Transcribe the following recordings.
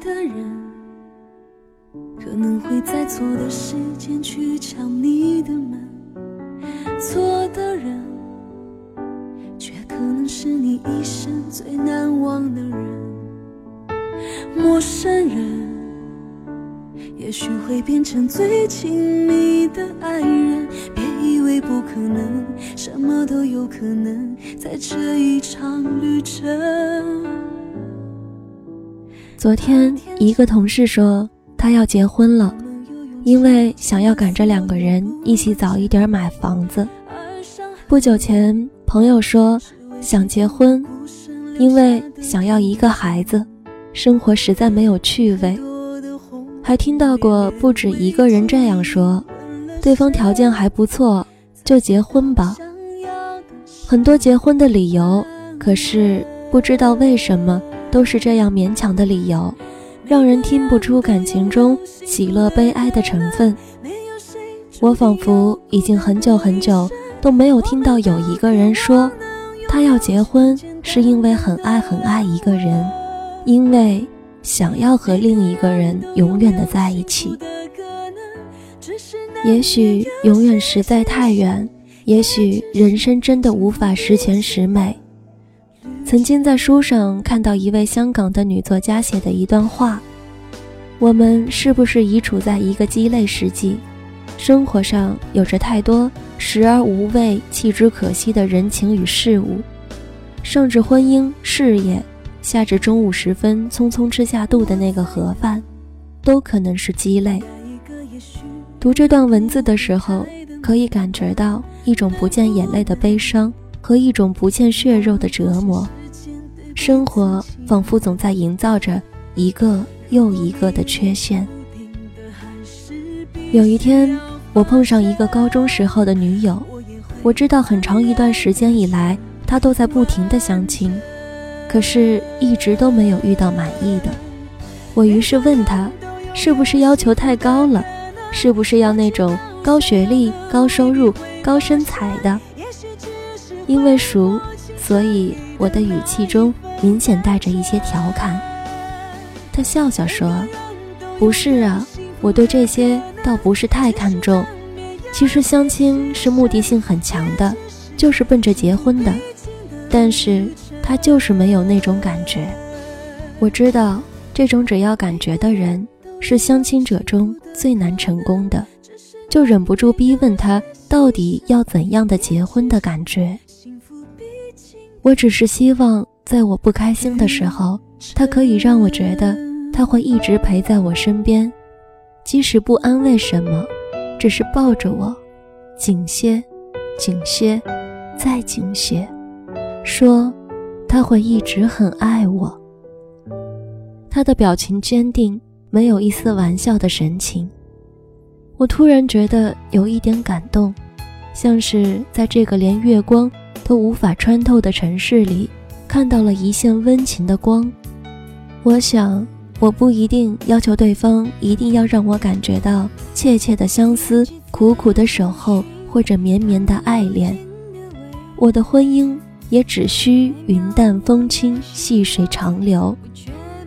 的人，可能会在错的时间去敲你的门。错的人，却可能是你一生最难忘的人。陌生人，也许会变成最亲密的爱人。别以为不可能，什么都有可能，在这一场旅程。昨天，一个同事说他要结婚了，因为想要赶着两个人一起早一点买房子。不久前，朋友说想结婚，因为想要一个孩子。生活实在没有趣味，还听到过不止一个人这样说：对方条件还不错，就结婚吧。很多结婚的理由，可是不知道为什么都是这样勉强的理由，让人听不出感情中喜乐悲哀的成分。我仿佛已经很久很久都没有听到有一个人说，他要结婚是因为很爱很爱一个人。因为想要和另一个人永远的在一起，也许永远实在太远，也许人生真的无法十全十美。曾经在书上看到一位香港的女作家写的一段话：我们是不是已处在一个鸡肋世纪？生活上有着太多时而无味、弃之可惜的人情与事物，上至婚姻、事业。下至中午时分匆匆吃下肚的那个盒饭，都可能是鸡肋。读这段文字的时候，可以感觉到一种不见眼泪的悲伤和一种不见血肉的折磨。生活仿佛总在营造着一个又一个的缺陷。有一天，我碰上一个高中时候的女友，我知道很长一段时间以来，她都在不停的相亲。可是，一直都没有遇到满意的。我于是问他，是不是要求太高了？是不是要那种高学历、高收入、高身材的？因为熟，所以我的语气中明显带着一些调侃。他笑笑说：“不是啊，我对这些倒不是太看重。其实相亲是目的性很强的，就是奔着结婚的。但是……”他就是没有那种感觉。我知道，这种只要感觉的人，是相亲者中最难成功的，就忍不住逼问他到底要怎样的结婚的感觉。我只是希望，在我不开心的时候，他可以让我觉得他会一直陪在我身边，即使不安慰什么，只是抱着我，紧些，紧些，再紧些，说。他会一直很爱我。他的表情坚定，没有一丝玩笑的神情。我突然觉得有一点感动，像是在这个连月光都无法穿透的城市里，看到了一线温情的光。我想，我不一定要求对方一定要让我感觉到切切的相思、苦苦的守候或者绵绵的爱恋。我的婚姻。也只需云淡风轻，细水长流。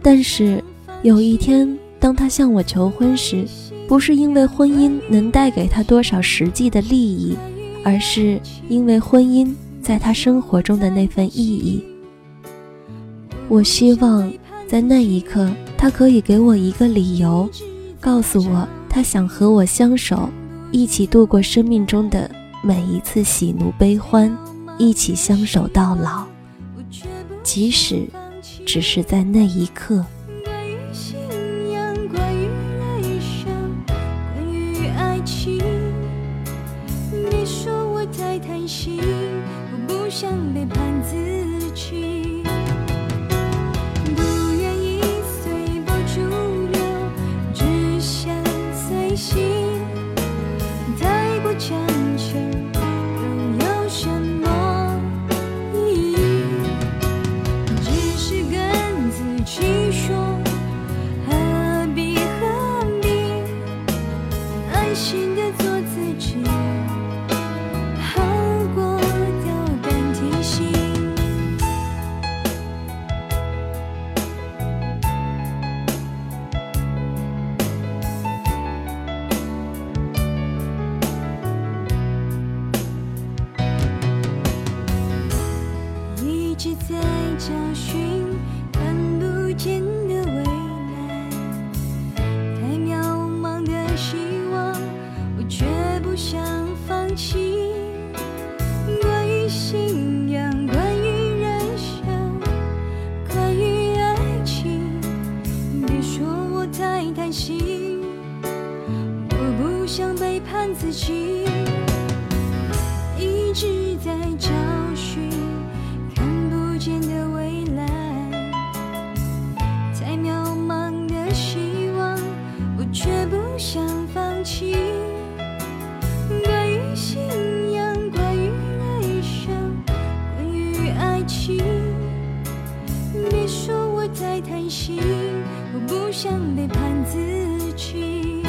但是有一天，当他向我求婚时，不是因为婚姻能带给他多少实际的利益，而是因为婚姻在他生活中的那份意义。我希望在那一刻，他可以给我一个理由，告诉我他想和我相守，一起度过生命中的每一次喜怒悲欢。一起相守到老，即使只是在那一刻。心，不想背叛自己，不愿意随波逐流，只想随心。太过强求，又有什么意义？只是跟自己说，何必何必安心。太贪心，我不想背叛自己，一直在找寻看不见的未来，太渺茫的希望，我却不想放弃。关于信仰，关于人生，关于爱情，别说我太贪心，我不想背叛自己。